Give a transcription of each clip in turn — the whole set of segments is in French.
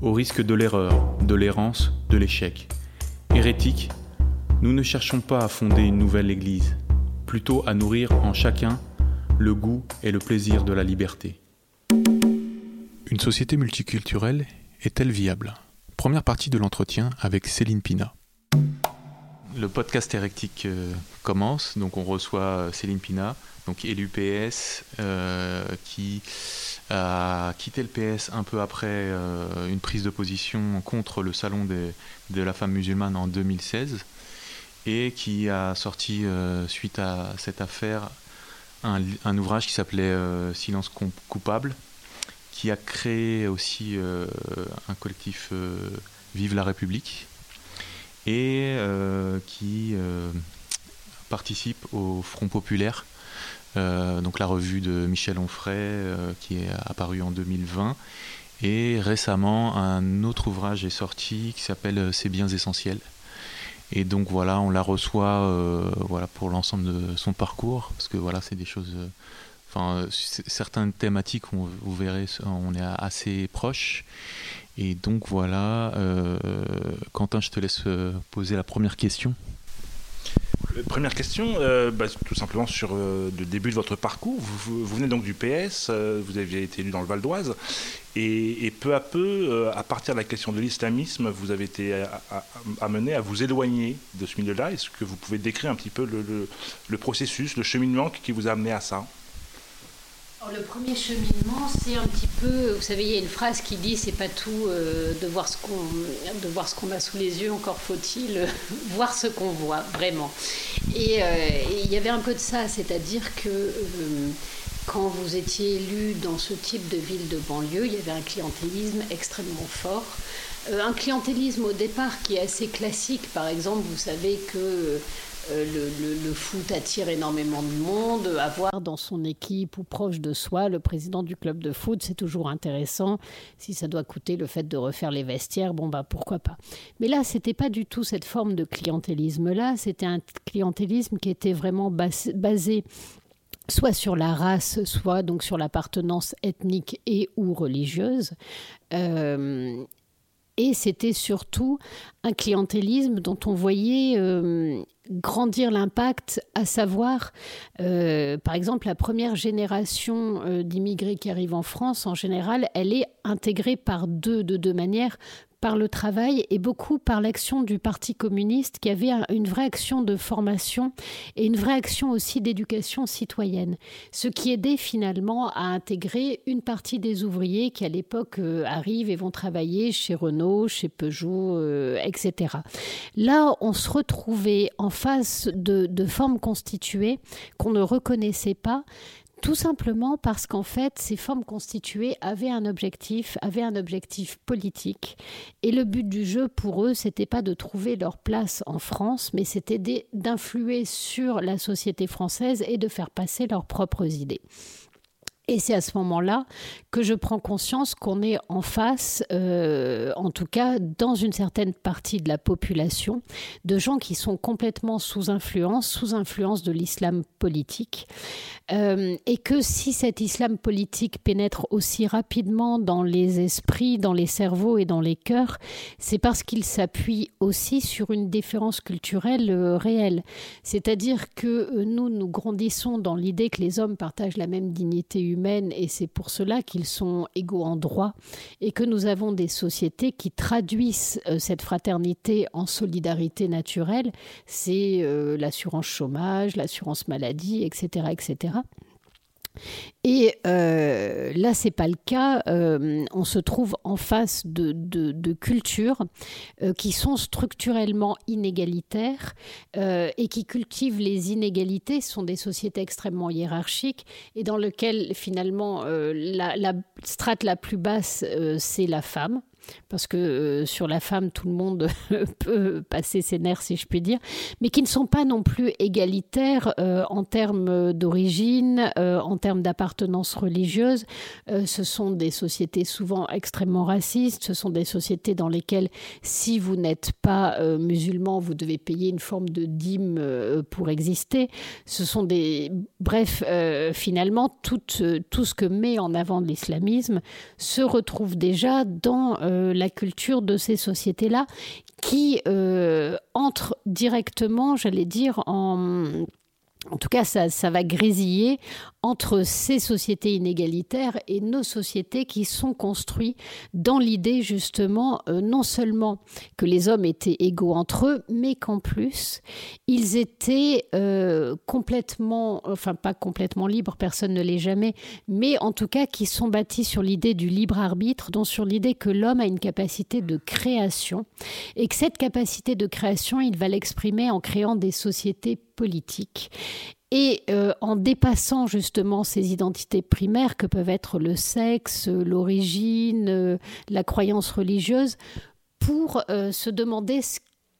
au risque de l'erreur, de l'errance, de l'échec. Hérétique, nous ne cherchons pas à fonder une nouvelle Église, plutôt à nourrir en chacun le goût et le plaisir de la liberté. Une société multiculturelle est-elle viable? Première partie de l'entretien avec Céline Pina. Le podcast Hérétique euh, commence, donc on reçoit euh, Céline Pina, donc élu PS, euh, qui a quitté le PS un peu après euh, une prise de position contre le salon de la femme musulmane en 2016 et qui a sorti euh, suite à cette affaire un, ouvrage qui s'appelait Silence coupable qui a créé aussi un collectif Vive la République et qui participe au Front populaire euh, donc la revue de Michel Onfray euh, qui est apparue en 2020. Et récemment, un autre ouvrage est sorti qui s'appelle euh, Ces biens essentiels. Et donc voilà, on la reçoit voilà, pour l'ensemble de son parcours, parce que voilà, c'est des choses. Enfin, certaines thématiques, vous verrez, on est assez proches. Et donc voilà, Quentin, je te laisse poser la première question. Première question, euh, bah, tout simplement sur euh, le début de votre parcours. Vous, venez donc du PS, euh, vous aviez été élu dans le Val d'Oise, et, peu à peu, à partir de la question de l'islamisme, vous avez été amené à vous éloigner de ce milieu-là. Est-ce que vous pouvez décrire un petit peu le processus, le cheminement qui vous a amené à ça? Le premier cheminement, c'est un petit peu, vous savez, il y a une phrase qui dit c'est pas tout euh, de voir ce qu'on de a sous les yeux, encore faut-il voir ce qu'on voit vraiment. Euh, et, il y avait un peu de ça, c'est-à-dire que euh, quand vous étiez élu dans ce type de ville de banlieue, il y avait un clientélisme extrêmement fort. un clientélisme au départ qui est assez classique, par exemple, vous savez que euh, le, foot attire énormément de monde. Avoir dans son équipe ou proche de soi le président du club de foot, c'est toujours intéressant. Si ça doit coûter le fait de refaire les vestiaires, bon bah pourquoi pas. Mais là, c'était pas du tout cette forme de clientélisme-là. C'était un clientélisme qui était vraiment basé soit sur la race, soit donc sur l'appartenance ethnique et ou religieuse. Euh, et c'était surtout un clientélisme dont on voyait euh, grandir l'impact, à savoir, euh, par exemple, la première génération euh, d'immigrés qui arrivent en France, en général, elle est intégrée par deux, de deux manières par le travail et beaucoup par l'action du Parti communiste qui avait une vraie action de formation et une vraie action aussi d'éducation citoyenne. Ce qui aidait finalement à intégrer une partie des ouvriers qui à l'époque euh, arrivent et vont travailler chez Renault, chez Peugeot, euh, etc. Là, on se retrouvait en face de, de formes constituées qu'on ne reconnaissait pas, tout simplement parce qu'en fait, ces formes constituées avaient un objectif, avaient un objectif politique. Et le but du jeu pour eux, c'était pas de trouver leur place en France, mais c'était d'influer sur la société française et de faire passer leurs propres idées. Et c'est à ce moment-là que je prends conscience qu'on est en face, euh, en tout cas dans une certaine partie de la population, de gens qui sont complètement sous influence, sous influence de l'islam politique. et que si cet islam politique pénètre aussi rapidement dans les esprits, dans les cerveaux et dans les cœurs, c'est parce qu'il s'appuie aussi sur une différence culturelle réelle. C'est-à-dire que nous, nous grandissons dans l'idée que les hommes partagent la même dignité humaine et c'est pour cela qu'ils sont égaux en droit et que nous avons des sociétés qui traduisent cette fraternité en solidarité naturelle, c'est euh, l'assurance chômage, l'assurance maladie, etc., etc. Et euh, là, c'est pas le cas. Euh, on se trouve en face de, de, cultures euh, qui sont structurellement inégalitaires et qui cultivent les inégalités. Ce sont des sociétés extrêmement hiérarchiques et dans lesquelles finalement la, la strate la plus basse, c'est la femme parce que euh, sur la femme, tout le monde peut passer ses nerfs, si je puis dire, mais qui ne sont pas non plus égalitaires euh, en termes d'origine, euh, en termes d'appartenance religieuse. ce sont des sociétés souvent extrêmement racistes, ce sont des sociétés dans lesquelles, si vous n'êtes pas musulman, vous devez payer une forme de dîme pour exister. Ce sont des... Bref, finalement, tout, tout ce que met en avant l'islamisme se retrouve déjà dans euh, la culture de ces sociétés-là qui euh, entrent directement, j'allais dire, en en tout cas, ça, va grésiller entre ces sociétés inégalitaires et nos sociétés qui sont construites dans l'idée justement euh, non seulement que les hommes étaient égaux entre eux, mais qu'en plus ils étaient euh, complètement, enfin pas complètement libres, personne ne l'est jamais, mais en tout cas qui sont bâtis sur l'idée du libre arbitre, donc sur l'idée que l'homme a une capacité de création et que cette capacité de création, il va l'exprimer en créant des sociétés politiques et euh, en dépassant justement ces identités primaires que peuvent être le sexe, l'origine, euh, la croyance religieuse, pour euh, se demander ce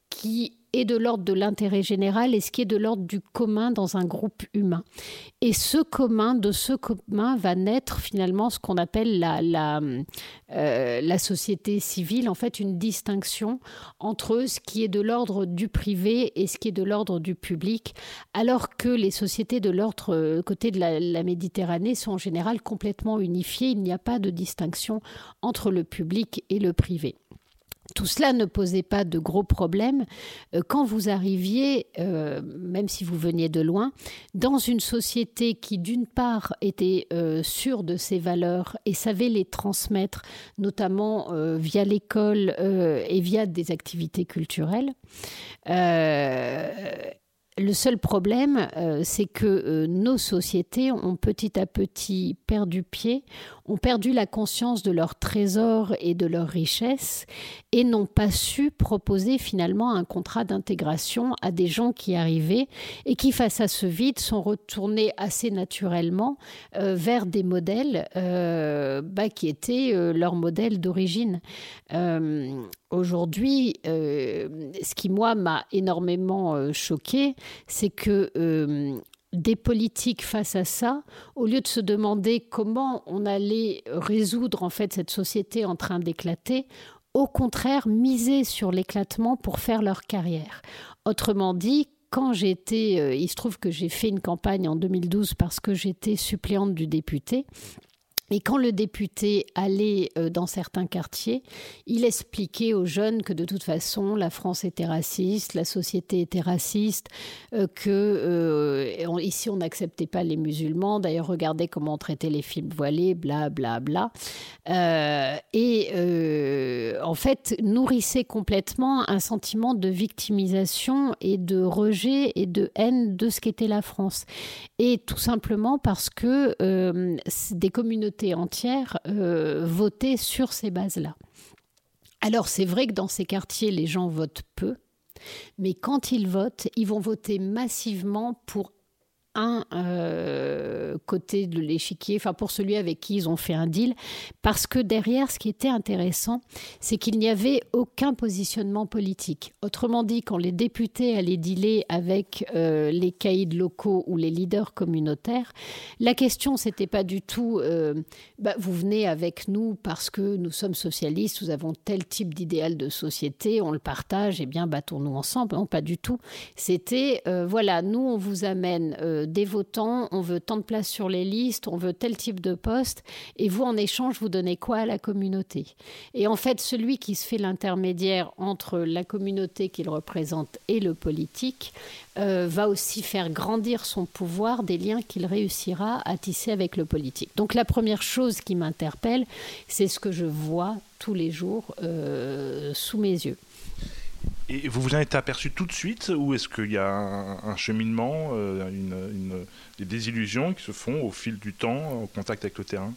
qui de l'ordre de l'intérêt général et ce qui est de l'ordre du commun dans un groupe humain. Et ce commun, de ce commun va naître finalement ce qu'on appelle la, euh, société civile, en fait une distinction entre ce qui est de l'ordre du privé et ce qui est de l'ordre du public, alors que les sociétés de l'autre euh, côté de la Méditerranée sont en général complètement unifiées, il n'y a pas de distinction entre le public et le privé. Tout cela ne posait pas de gros problèmes euh, quand vous arriviez, euh, même si vous veniez de loin, dans une société qui, d'une part, était euh, sûre de ses valeurs et savait les transmettre, notamment via l'école et via des activités culturelles. Le seul problème, c'est que nos sociétés ont petit à petit perdu pied, ont perdu la conscience de leur trésor et de leur richesse et n'ont pas su proposer finalement un contrat d'intégration à des gens qui arrivaient et qui, face à ce vide, sont retournés assez naturellement euh, vers des modèles euh, bah, qui étaient euh, leurs modèles d'origine. Aujourd'hui, ce qui, moi, m'a énormément choqué, c'est que des politiques face à ça, au lieu de se demander comment on allait résoudre en fait cette société en train d'éclater, au contraire miser sur l'éclatement pour faire leur carrière. Autrement dit, quand euh, il se trouve que j'ai fait une campagne en 2012 parce que j'étais suppléante du député. Et quand le député allait euh, dans certains quartiers, il expliquait aux jeunes que de toute façon, la France était raciste, la société était raciste, euh, que euh, ici on n'acceptait pas les musulmans. D'ailleurs, regardez comment on traitait les films voilés, bla bla bla. et en fait, nourrissait complètement un sentiment de victimisation et de rejet et de haine de ce qu'était la France. Et tout simplement parce que des communautés entière euh, voter sur ces bases-là. Alors c'est vrai que dans ces quartiers, les gens votent peu, mais quand ils votent, ils vont voter massivement pour un euh, côté de l'échiquier, enfin pour celui avec qui ils ont fait un deal, parce que derrière, ce qui était intéressant, c'est qu'il n'y avait aucun positionnement politique. Autrement dit, quand les députés allaient dealer avec euh, les caïds locaux ou les leaders communautaires, la question c'était pas du tout euh, bah, vous venez avec nous parce que nous sommes socialistes, nous avons tel type d'idéal de société, on le partage, eh bien battons-nous ensemble. Non, pas du tout. C'était voilà, nous on vous amène des votants, on veut tant de place sur les listes, on veut tel type de poste, et vous en échange vous donnez quoi à la communauté? Et en fait, celui qui se fait l'intermédiaire entre la communauté qu'il représente et le politique euh, va aussi faire grandir son pouvoir des liens qu'il réussira à tisser avec le politique. Donc la première chose qui m'interpelle, c'est ce que je vois tous les jours euh, sous mes yeux. Et vous vous en êtes aperçu tout de suite ou est-ce qu'il y a un, cheminement, euh, des désillusions qui se font au fil du temps, en contact avec le terrain?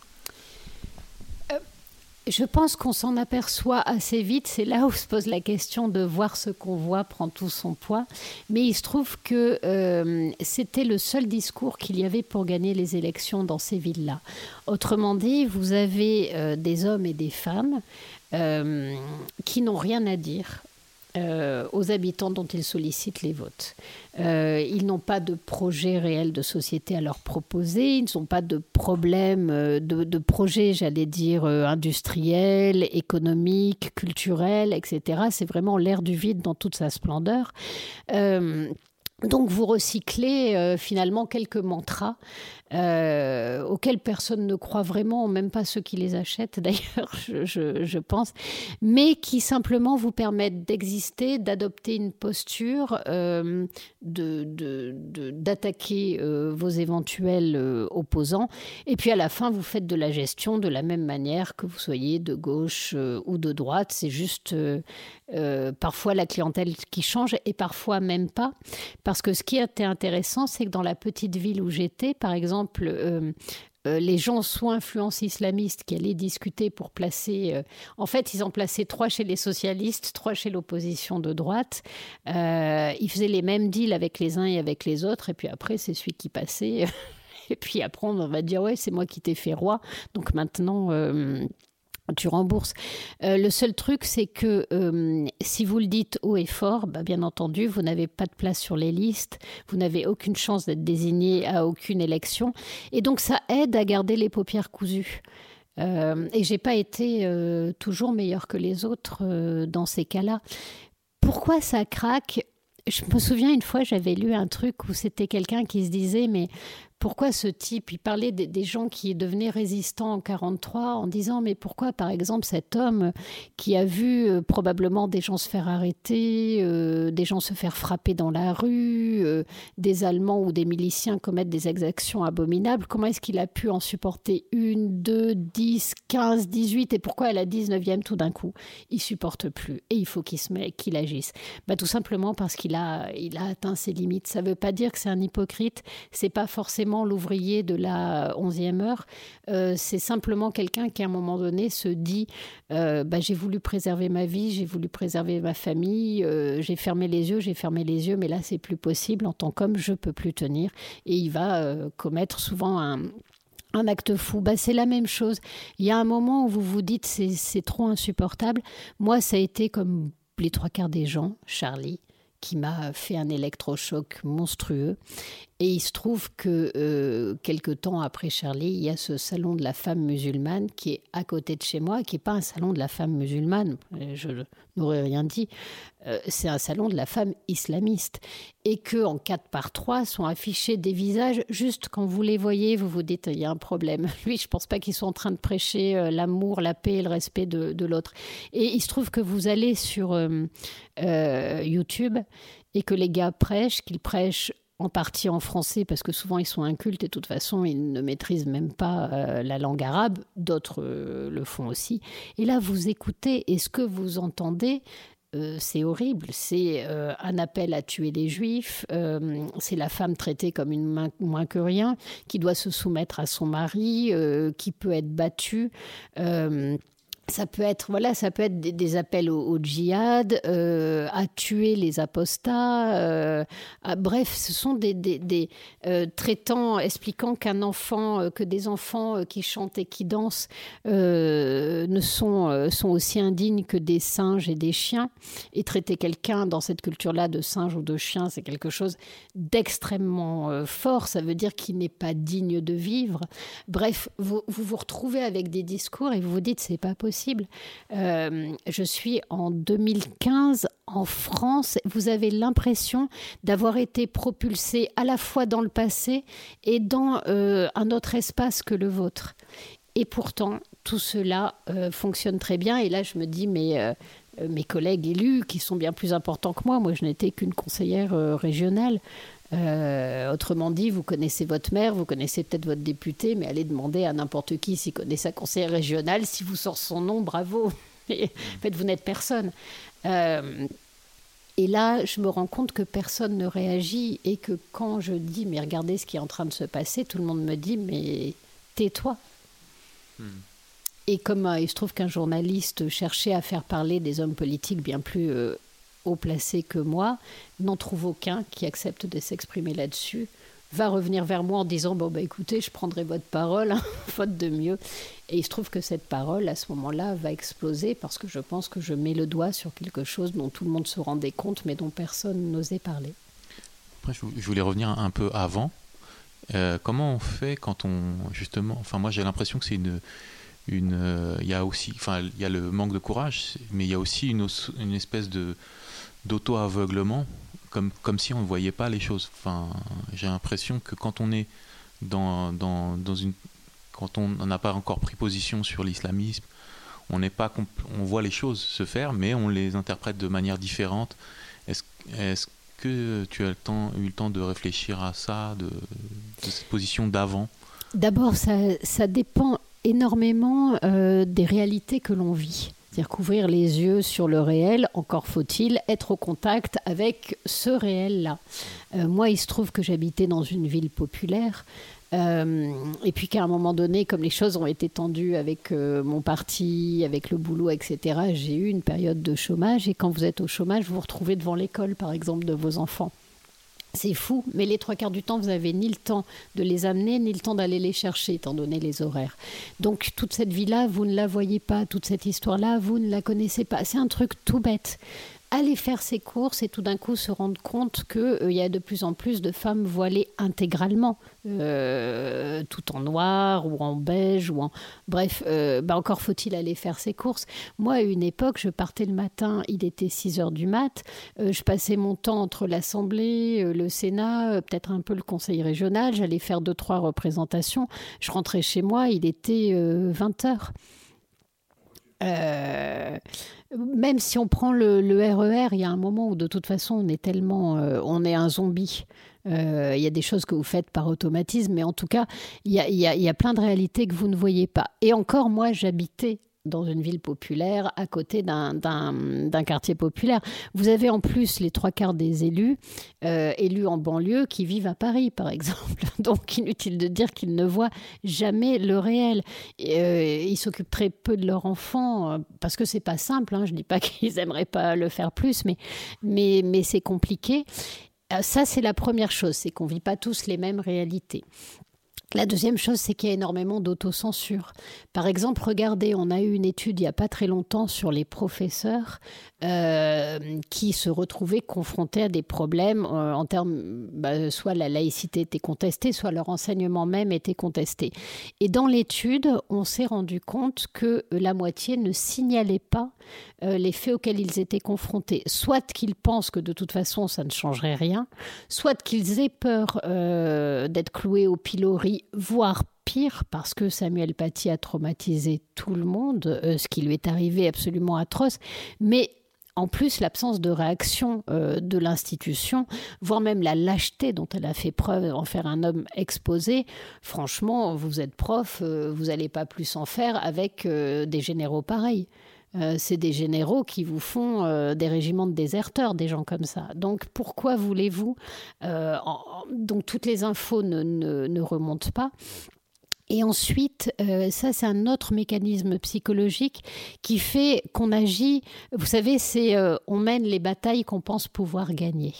Je pense qu'on s'en aperçoit assez vite. C'est là où se pose la question de voir ce qu'on voit prend tout son poids. Mais il se trouve que euh, c'était le seul discours qu'il y avait pour gagner les élections dans ces villes-là. Autrement dit, vous avez euh, des hommes et des femmes euh, qui n'ont rien à dire euh, aux habitants dont ils sollicitent les votes. Euh, ils n'ont pas de projet réel de société à leur proposer, ils n'ont pas de problème euh, de, de projet, j'allais dire, industriel, économique, culturel, etc. C'est vraiment l'air du vide dans toute sa splendeur. Donc vous recyclez finalement quelques mantras euh, auxquels personne ne croit vraiment, même pas ceux qui les achètent d'ailleurs, je, pense, mais qui simplement vous permettent d'exister, d'adopter une posture, euh, d'attaquer euh, vos éventuels opposants, et puis à la fin, vous faites de la gestion de la même manière que vous soyez de gauche ou de droite. C'est juste parfois la clientèle qui change et parfois même pas, que ce qui était intéressant, c'est que dans la petite ville où j'étais, par exemple, euh, euh, les gens sous influence islamiste qui allaient discuter pour placer. Euh, en fait, ils en plaçaient trois chez les socialistes, trois chez l'opposition de droite. ils faisaient les mêmes deals avec les uns et avec les autres. Et puis après, c'est celui qui passait. et puis après, on va dire Ouais, c'est moi qui t'ai fait roi. Donc maintenant tu rembourses. Euh, le seul truc, c'est que euh, si vous le dites haut et fort, bah, bien entendu, vous n'avez pas de place sur les listes, vous n'avez aucune chance d'être désigné à aucune élection, et donc ça aide à garder les paupières cousues. Euh, et j'ai pas été euh, toujours meilleure que les autres dans ces cas-là. Pourquoi ça craque? Je me souviens une fois, j'avais lu un truc où c'était quelqu'un qui se disait mais pourquoi ce type Il parlait des, gens qui devenaient résistants en 43 en disant mais pourquoi par exemple cet homme qui a vu euh, probablement des gens se faire arrêter, euh, des gens se faire frapper dans la rue, euh, des Allemands ou des miliciens commettre des exactions abominables, comment est-ce qu'il a pu en supporter une, deux, dix, quinze, dix-huit et pourquoi à la 19e tout d'un coup il supporte plus et il faut qu'il se qu'il agisse? Bah, Tout simplement parce qu'il a, il a atteint ses limites. Ça ne veut pas dire que c'est un hypocrite, c'est pas forcément l'ouvrier de la 11e heure. Euh, c'est simplement quelqu'un qui, à un moment donné, se dit euh, bah, J'ai voulu préserver ma vie, j'ai voulu préserver ma famille, euh, j'ai fermé les yeux, j'ai fermé les yeux, mais là, c'est plus possible. En tant qu'homme, je peux plus tenir. Et il va commettre souvent un, acte fou. Bah, c'est la même chose. Il y a un moment où vous vous dites c'est trop insupportable. Moi, ça a été comme les trois quarts des gens, Charlie qui m'a fait un électrochoc monstrueux. Et il se trouve que euh, quelques temps après Charlie, il y a ce salon de la femme musulmane qui est à côté de chez moi, qui n'est pas un salon de la femme musulmane, je n'aurais rien dit, euh, c'est un salon de la femme islamiste. Et que en 4 par 3 sont affichés des visages, juste quand vous les voyez, vous vous dites, il y a un problème. Lui, je ne pense pas qu'ils sont en train de prêcher euh, l'amour, la paix et le respect de, de l'autre. Et il se trouve que vous allez sur YouTube et que les gars prêchent, qu'ils prêchent en partie en français parce que souvent ils sont incultes et de toute façon ils ne maîtrisent même pas euh, la langue arabe, d'autres euh, le font aussi. Et là vous écoutez et ce que vous entendez, euh, c'est horrible, c'est un appel à tuer les juifs, c'est la femme traitée comme une moins que rien, qui doit se soumettre à son mari, qui peut être battue ça peut être voilà ça peut être des, appels au, djihad euh, à tuer les apostats euh, bref ce sont des, des, euh, traitants expliquant qu'un enfant que des enfants qui chantent et qui dansent ne sont sont aussi indignes que des singes et des chiens. Et traiter quelqu'un dans cette culture là de singe ou de chien c'est quelque chose d'extrêmement fort. Ça veut dire qu'il n'est pas digne de vivre. Bref vous, vous vous retrouvez avec des discours et vous vous dites c'est pas possible euh, je suis en 2015 en France. Vous avez l'impression d'avoir été propulsé à la fois dans le passé et dans euh, un autre espace que le vôtre. Et pourtant, tout cela euh, fonctionne très bien. Et là, je me dis, mais mes collègues élus, qui sont bien plus importants que moi, moi je n'étais qu'une conseillère régionale, euh, autrement dit, vous connaissez votre maire, vous connaissez peut-être votre député, mais allez demander à n'importe qui s'il connaît sa conseillère régionale. Si vous sort son nom, bravo. en fait, vous n'êtes personne. Euh, et là, je me rends compte que personne ne réagit et que quand je dis, mais regardez ce qui est en train de se passer, tout le monde me dit, mais tais-toi. Hmm. Et comme euh, il se trouve qu'un journaliste cherchait à faire parler des hommes politiques bien plus haut placé que moi, n'en trouve aucun qui accepte de s'exprimer là-dessus, va revenir vers moi en disant bon bah écoutez, je prendrai votre parole, hein, faute de mieux. Et il se trouve que cette parole, à ce moment-là, va exploser parce que je pense que je mets le doigt sur quelque chose dont tout le monde se rendait compte, mais dont personne n'osait parler. Après, je voulais revenir un peu avant. Euh, comment on fait quand on justement, enfin moi j'ai l'impression que c'est une une, euh, il y a aussi, enfin il y a le manque de courage, mais il y a aussi une, une espèce de d'auto-aveuglement, comme, comme si on ne voyait pas les choses. Enfin, j'ai l'impression que quand on est dans, dans, dans une. Quand on n'a pas encore pris position sur l'islamisme, on n'est pas on voit les choses se faire, mais on les interprète de manière différente. Est-ce est que tu as le temps, eu le temps de réfléchir à ça, de, de cette position d'avant? D'abord, ça, ça, dépend énormément euh, des réalités que l'on vit. C'est-à-dire couvrir les yeux sur le réel, encore faut-il être au contact avec ce réel-là. Euh, moi, il se trouve que j'habitais dans une ville populaire. Euh, et puis qu'à un moment donné, comme les choses ont été tendues avec euh, mon parti, avec le boulot, etc., j'ai eu une période de chômage. Et quand vous êtes au chômage, vous vous retrouvez devant l'école, par exemple, de vos enfants. C'est fou, mais les trois quarts du temps, vous n'avez ni le temps de les amener, ni le temps d'aller les chercher, étant donné les horaires. Donc toute cette vie-là, vous ne la voyez pas, toute cette histoire-là, vous ne la connaissez pas. C'est un truc tout bête aller faire ses courses et tout d'un coup se rendre compte qu'il euh, y a de plus en plus de femmes voilées intégralement, euh, tout en noir ou en beige ou en... Bref, euh, bah encore faut-il aller faire ses courses. Moi, à une époque, je partais le matin, il était 6 heures du mat, je passais mon temps entre l'Assemblée, le Sénat, peut-être un peu le Conseil régional, j'allais faire deux, trois représentations, je rentrais chez moi, il était 20 heures. Euh, même si on prend le, RER, e il y a un moment où de toute façon on est tellement, euh, on est un zombie. Euh, il y a des choses que vous faites par automatisme, mais en tout cas, il y a, y a, plein de réalités que vous ne voyez pas. Et encore, moi, j'habitais dans une ville populaire, à côté d'un quartier populaire. Vous avez en plus les trois quarts des élus, euh, élus en banlieue, qui vivent à Paris, par exemple. Donc, inutile de dire qu'ils ne voient jamais le réel. Euh, ils s'occupent très peu de leurs enfants, euh, parce que c'est pas simple. Hein. Je dis pas qu'ils aimeraient pas le faire plus, mais, mais, mais c'est compliqué. Ça, c'est la première chose, c'est qu'on vit pas tous les mêmes réalités. La deuxième chose, c'est qu'il y a énormément d'autocensure. Par exemple, regardez, on a eu une étude il n'y a pas très longtemps sur les professeurs euh, qui se retrouvaient confrontés à des problèmes euh, en termes, bah, soit la laïcité était contestée, soit leur enseignement même était contesté. Et dans l'étude, on s'est rendu compte que la moitié ne signalait pas euh, les faits auxquels ils étaient confrontés. Soit qu'ils pensent que de toute façon ça ne changerait rien, soit qu'ils aient peur d'être cloués au pilori, voire pire, parce que Samuel Paty a traumatisé tout le monde, ce qui lui est arrivé absolument atroce, mais en plus, l'absence de réaction euh, de l'institution, voire même la lâcheté dont elle a fait preuve en faire un homme exposé, franchement, vous êtes prof, euh, vous n'allez pas plus en faire avec euh, des généraux pareils. C'est des généraux qui vous font des régiments de déserteurs, des gens comme ça. Donc pourquoi voulez-vous Donc toutes les infos ne, ne remontent pas. Et ensuite, euh, ça c'est un autre mécanisme psychologique qui fait qu'on agit. Vous savez, c'est euh, on mène les batailles qu'on pense pouvoir gagner.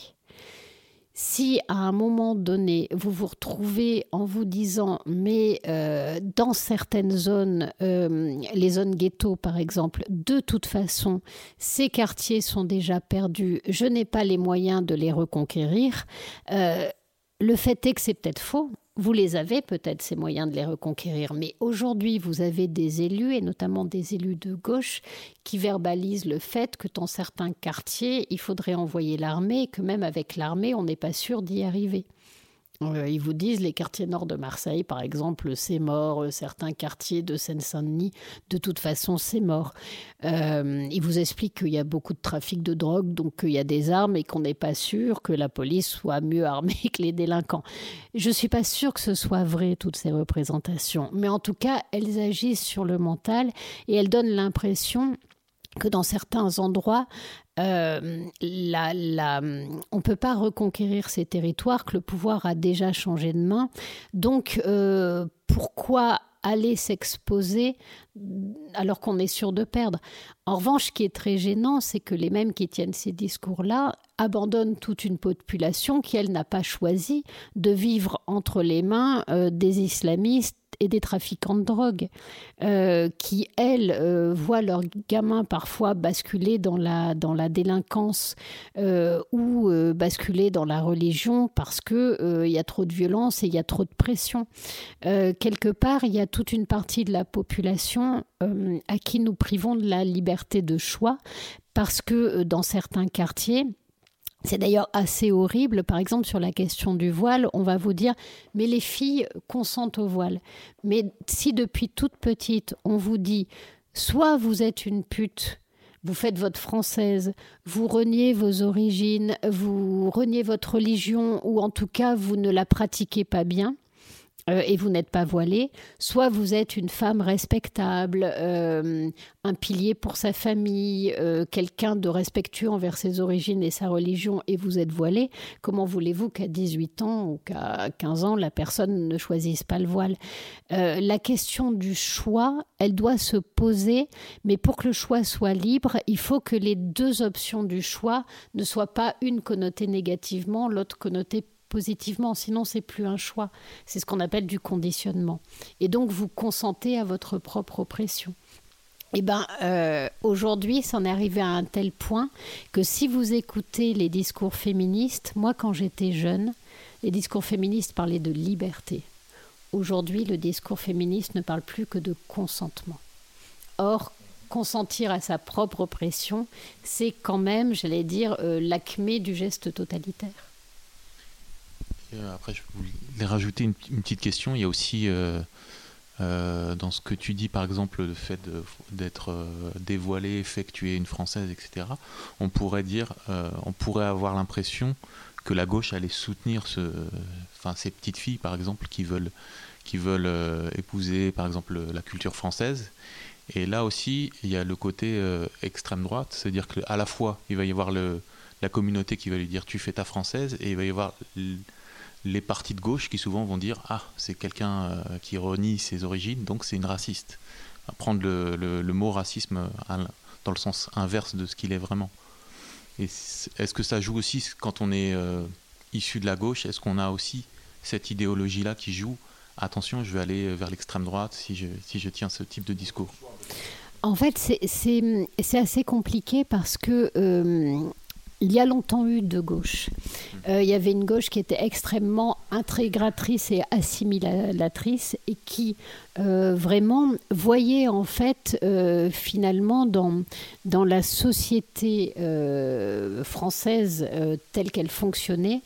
Si à un moment donné, vous vous retrouvez en vous disant, mais euh, dans certaines zones, les zones ghetto par exemple, de toute façon, ces quartiers sont déjà perdus, je n'ai pas les moyens de les reconquérir, le fait est que c'est peut-être faux. Vous les avez peut-être ces moyens de les reconquérir, mais aujourd'hui vous avez des élus, et notamment des élus de gauche, qui verbalisent le fait que dans certains quartiers, il faudrait envoyer l'armée, et que même avec l'armée, on n'est pas sûr d'y arriver. Ils vous disent les quartiers nord de Marseille, par exemple, c'est mort. Euh, certains quartiers de Seine-Saint-Denis, de toute façon, c'est mort. Euh, ils vous expliquent qu'il y a beaucoup de trafic de drogue, donc qu'il y a des armes et qu'on n'est pas sûr que la police soit mieux armée que les délinquants. Je ne suis pas sûre que ce soit vrai, toutes ces représentations. Mais en tout cas, elles agissent sur le mental et elles donnent l'impression que dans certains endroits, euh, on ne peut pas reconquérir ces territoires, que le pouvoir a déjà changé de main. Donc, euh, pourquoi aller s'exposer alors qu'on est sûr de perdre? En revanche, ce qui est très gênant, c'est que les mêmes qui tiennent ces discours-là abandonnent toute une population qui, elle, n'a pas choisi de vivre entre les mains euh, des islamistes et des trafiquants de drogue, euh, qui, elles, euh, voient leurs gamins parfois basculer dans la, dans la délinquance euh, ou basculer dans la religion parce qu'il il y a trop de violence et il y a trop de pression. quelque part, il y a toute une partie de la population à qui nous privons de la liberté de choix parce que dans certains quartiers, c'est d'ailleurs assez horrible. Par exemple, sur la question du voile, on va vous dire, mais les filles consentent au voile. Mais si depuis toute petite, on vous dit, soit vous êtes une pute, vous faites votre française, vous reniez vos origines, vous reniez votre religion, ou en tout cas, vous ne la pratiquez pas bien, euh, et vous n'êtes pas voilée, soit vous êtes une femme respectable, euh, un pilier pour sa famille, euh, quelqu'un de respectueux envers ses origines et sa religion, et vous êtes voilée, comment voulez-vous qu'à 18 ans ou qu'à 15 ans, la personne ne choisisse pas le voile? La question du choix, elle doit se poser, mais pour que le choix soit libre, il faut que les deux options du choix ne soient pas une connotée négativement, l'autre connotée positivement, sinon c'est plus un choix. C'est ce qu'on appelle du conditionnement. Et donc vous consentez à votre propre oppression. Eh ben, euh, aujourd'hui, c'en est arrivé à un tel point que si vous écoutez les discours féministes, moi quand j'étais jeune, les discours féministes parlaient de liberté. Aujourd'hui, le discours féministe ne parle plus que de consentement. Or, consentir à sa propre oppression, c'est quand même, j'allais dire, euh, l'acmé du geste totalitaire. Euh, après, je voulais rajouter une, petite question. Il y a aussi euh, euh, dans ce que tu dis, par exemple, le fait d'être dévoilé, fait une française, etc. On pourrait dire, on pourrait avoir l'impression que la gauche allait soutenir ces petites filles, par exemple, qui veulent, qui veulent épouser, par exemple, la culture française. Et là aussi, il y a le côté extrême droite, c'est-à-dire qu'à la fois, il va y avoir la communauté qui va lui dire tu fais ta française, et il va y avoir les partis de gauche qui souvent vont dire ah c'est quelqu'un euh, qui renie ses origines donc c'est une raciste. Prendre le, mot racisme dans le sens inverse de ce qu'il est vraiment. Est-ce que ça joue aussi quand on est euh, issu de la gauche? Est-ce qu'on a aussi cette idéologie là qui joue? Attention je vais aller vers l'extrême droite si je, si je tiens ce type de discours. En fait, c'est assez compliqué parce que euh, il y a longtemps eu de gauche. Euh, il y avait une gauche qui était extrêmement intégratrice et assimilatrice et qui euh, vraiment voyait en fait euh, finalement dans, dans la société française telle qu'elle fonctionnait,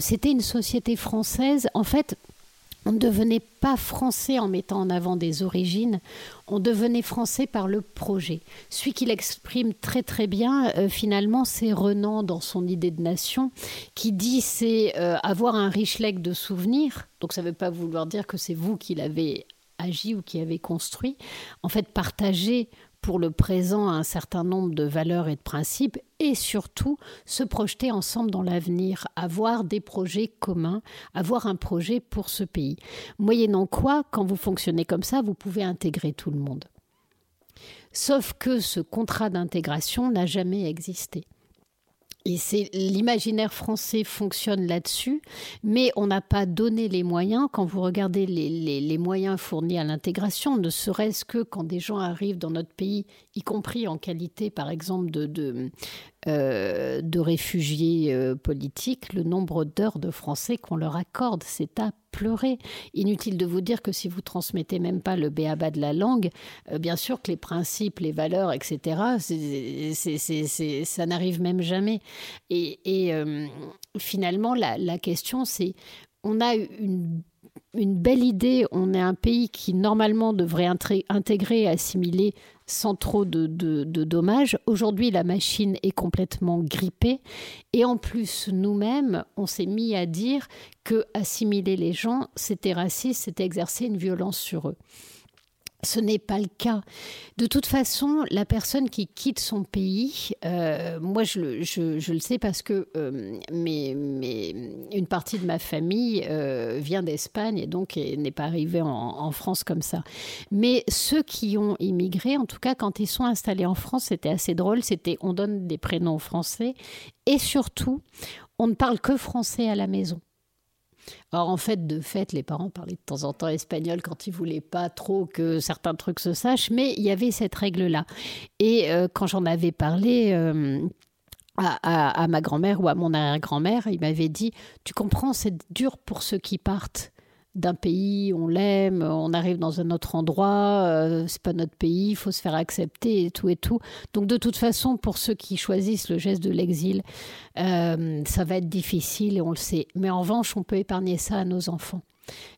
c'était une société française en fait on ne devenait pas français en mettant en avant des origines, on devenait français par le projet. Celui qu'il exprime très très bien, euh, finalement, c'est Renan dans son idée de nation, qui dit c'est euh, avoir un riche legs de souvenirs. Donc ça ne veut pas vouloir dire que c'est vous qui l'avez agi ou qui avez construit. En fait, partager pour le présent un certain nombre de valeurs et de principes et surtout se projeter ensemble dans l'avenir, avoir des projets communs, avoir un projet pour ce pays. Moyennant quoi, quand vous fonctionnez comme ça, vous pouvez intégrer tout le monde. Sauf que ce contrat d'intégration n'a jamais existé. Et c'est l'imaginaire français fonctionne là-dessus, mais on n'a pas donné les moyens. Quand vous regardez les, moyens fournis à l'intégration, ne serait-ce que quand des gens arrivent dans notre pays, y compris en qualité, par exemple, de, de, euh, de réfugiés euh, politiques, le nombre d'heures de français qu'on leur accorde, c'est à pleurer. Inutile de vous dire que si vous transmettez même pas le béaba de la langue, euh, bien sûr que les principes, les valeurs, etc., ça n'arrive même jamais. Et, finalement, la, question, c'est on a une une belle idée. On est un pays qui normalement devrait intégrer assimiler sans trop de, dommages. Aujourd'hui, la machine est complètement grippée. Et en plus, nous-mêmes, on s'est mis à dire que assimiler les gens, c'était raciste, c'était exercer une violence sur eux. Ce n'est pas le cas. De toute façon, la personne qui quitte son pays, euh, moi je le, sais parce que euh, une partie de ma famille euh, vient d'Espagne et donc n'est pas arrivée en, en, France comme ça. Mais ceux qui ont immigré, en tout cas quand ils sont installés en France, c'était assez drôle. C'était on donne des prénoms français et surtout on ne parle que français à la maison. Or, en fait, de fait, les parents parlaient de temps en temps espagnol quand ils voulaient pas trop que certains trucs se sachent, mais il y avait cette règle-là. Et euh, quand j'en avais parlé. Euh, à, ma grand-mère ou à mon arrière-grand-mère, il m'avait dit Tu comprends, c'est dur pour ceux qui partent d'un pays, on l'aime, on arrive dans un autre endroit, euh, c'est pas notre pays, il faut se faire accepter et tout et tout. Donc de toute façon, pour ceux qui choisissent le geste de l'exil, euh, ça va être difficile et on le sait. Mais en revanche, on peut épargner ça à nos enfants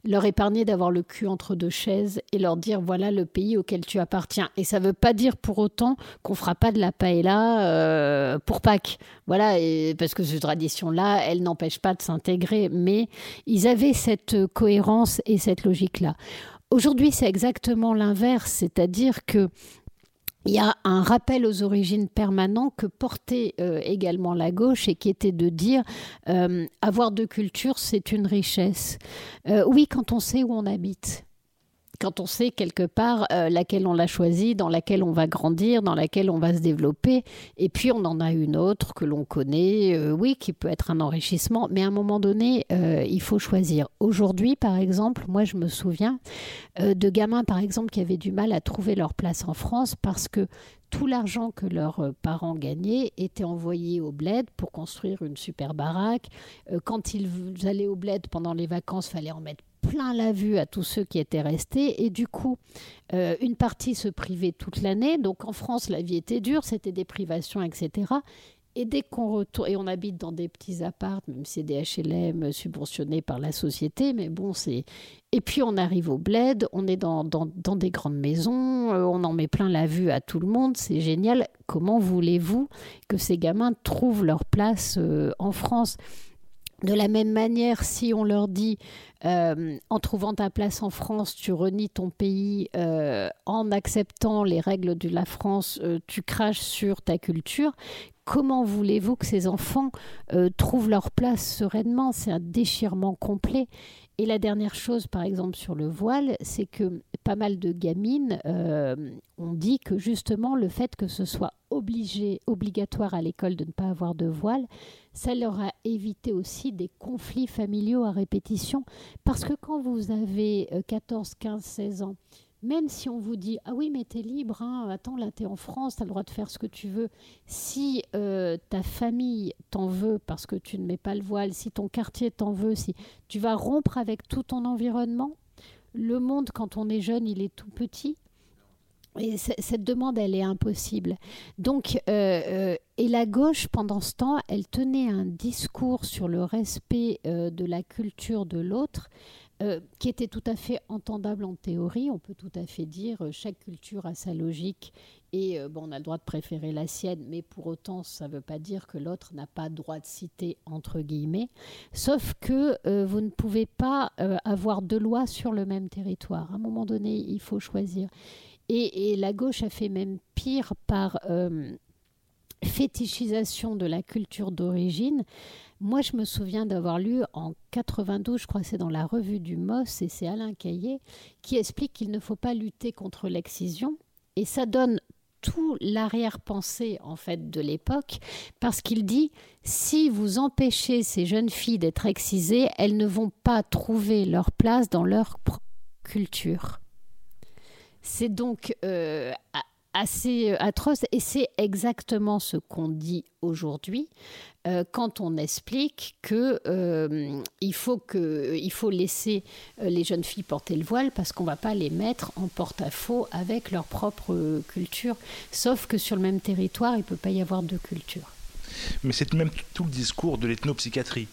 leur épargner d'avoir le cul entre deux chaises et leur dire voilà le pays auquel tu appartiens. Et ça ne veut pas dire pour autant qu'on fera pas de la paella euh, pour Pâques. Voilà, parce que cette tradition-là, elle n'empêche pas de s'intégrer. Mais ils avaient cette cohérence et cette logique-là. Aujourd'hui, c'est exactement l'inverse, c'est-à-dire que il y a un rappel aux origines permanent que portait euh, également la gauche et qui était de dire euh, avoir de culture, c'est une richesse. Euh, oui, quand on sait où on habite quand on sait quelque part euh, laquelle on l'a choisie, dans laquelle on va grandir, dans laquelle on va se développer, et puis on en a une autre que l'on connaît, euh, oui, qui peut être un enrichissement, mais à un moment donné, euh, il faut choisir. Aujourd'hui, par exemple, moi je me souviens de gamins, par exemple, qui avaient du mal à trouver leur place en France parce que tout l'argent que leurs parents gagnaient était envoyé au bled pour construire une super baraque. Quand ils allaient au bled pendant les vacances, fallait en mettre plein la vue à tous ceux qui étaient restés. Et du coup, euh, une partie se privait toute l'année. Donc en France, la vie était dure, c'était des privations, etc. Et dès qu'on retourne, et on habite dans des petits apparts, même si c'est des HLM subventionnés par la société, mais bon, c'est. Et puis on arrive au bled, on est dans, dans, des grandes maisons, euh, on en met plein la vue à tout le monde, c'est génial. Comment voulez-vous que ces gamins trouvent leur place euh, en France? De la même manière, si on leur dit euh, en trouvant ta place en France, tu renies ton pays, euh, en acceptant les règles de la France, euh, tu craches sur ta culture, comment voulez-vous que ces enfants trouvent leur place sereinement? C'est un déchirement complet. Et la dernière chose, par exemple, sur le voile, c'est que pas mal de gamines ont dit que justement le fait que ce soit obligé, obligatoire à l'école de ne pas avoir de voile, ça leur a évité aussi des conflits familiaux à répétition. Parce que quand vous avez 14, 15, 16 ans, même si on vous dit ah oui mais t'es libre hein, attends là t'es en France t'as le droit de faire ce que tu veux si euh, ta famille t'en veut parce que tu ne mets pas le voile si ton quartier t'en veut si tu vas rompre avec tout ton environnement le monde quand on est jeune il est tout petit et cette demande, elle est impossible. Donc, euh, euh, et la gauche, pendant ce temps, elle tenait un discours sur le respect de la culture de l'autre, qui était tout à fait entendable en théorie. On peut tout à fait dire chaque culture a sa logique et bon, on a le droit de préférer la sienne, mais pour autant, ça ne veut pas dire que l'autre n'a pas droit de citer entre guillemets. Sauf que vous ne pouvez pas avoir deux lois sur le même territoire. À un moment donné, il faut choisir. Et, la gauche a fait même pire par fétichisation de la culture d'origine. Moi, je me souviens d'avoir lu en 92, je crois que c'est dans la revue du MOS, et c'est Alain Caillé, qui explique qu'il ne faut pas lutter contre l'excision. Et ça donne tout l'arrière-pensée en fait de l'époque parce qu'il dit si vous empêchez ces jeunes filles d'être excisées, elles ne vont pas trouver leur place dans leur culture. C'est donc euh, assez euh, atroce. Et c'est exactement ce qu'on dit aujourd'hui euh, quand on explique que euh, il faut que il faut laisser les jeunes filles porter le voile parce qu'on va pas les mettre en porte-à-faux avec leur propre culture. Sauf que sur le même territoire il peut pas y avoir deux cultures mais c'est même tout le discours de l'ethnopsychiatrie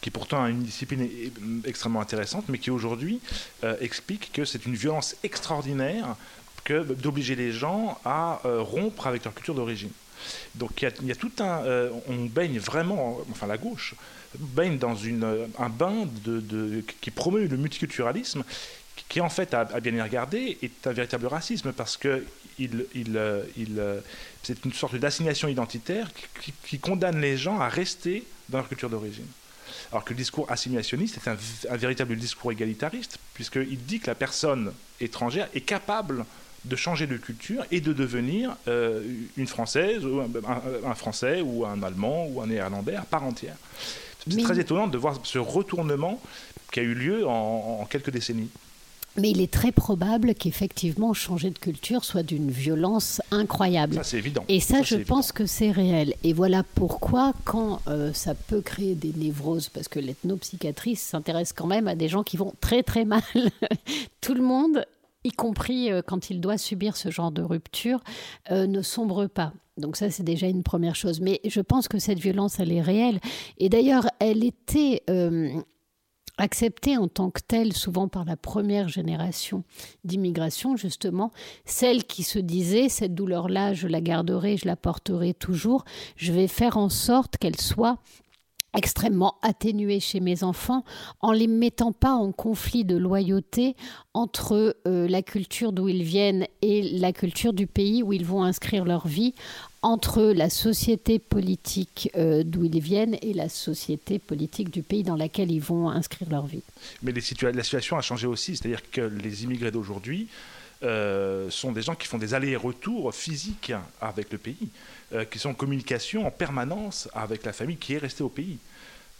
qui pourtant une discipline extrêmement intéressante, mais qui aujourd'hui explique que c'est une violence extraordinaire que d'obliger les gens à euh, rompre avec leur culture d'origine. Donc il y, a tout un... Euh, on baigne vraiment, enfin la gauche, baigne dans une, un bain de, qui promeut le multiculturalisme, qui en fait, à, bien y regarder, est un véritable racisme, parce que il, il, il, c'est une sorte d'assignation identitaire qui, condamne les gens à rester dans leur culture d'origine. Alors que le discours assimilationniste est un, un véritable discours égalitariste, puisqu'il dit que la personne étrangère est capable de changer de culture et de devenir euh, une Française, ou un, Français, ou un Allemand, ou un Néerlandais à part entière. C'est très étonnant de voir ce retournement qui a eu lieu en, quelques décennies. Mais il est très probable qu'effectivement changer de culture soit d'une violence incroyable. Ça c'est évident. Et ça, je pense que c'est réel. Et voilà pourquoi quand euh, ça peut créer des névroses, parce que l'ethnopsychiatrie s'intéresse quand même à des gens qui vont très très mal. Tout le monde y compris euh, quand il doit subir ce genre de rupture, euh, ne sombre pas. Donc ça, c'est déjà une première chose. Mais je pense que cette violence, elle est réelle. Et d'ailleurs, elle était euh, acceptée en tant que telle, souvent par la première génération d'immigration, justement, celle qui se disait, cette douleur-là, je la garderai, je la porterai toujours, je vais faire en sorte qu'elle soit extrêmement atténuée chez mes enfants en les mettant pas en conflit de loyauté entre euh, la culture d'où ils viennent et la culture du pays où ils vont inscrire leur vie, entre la société politique euh, d'où ils viennent et la société politique du pays dans laquelle ils vont inscrire leur vie. Mais la situation a changé aussi, c'est-à-dire que les immigrés d'aujourd'hui euh, sont des gens qui font des allers-retours physiques avec le pays. Euh, qui sont en communication en permanence avec la famille qui est restée au pays.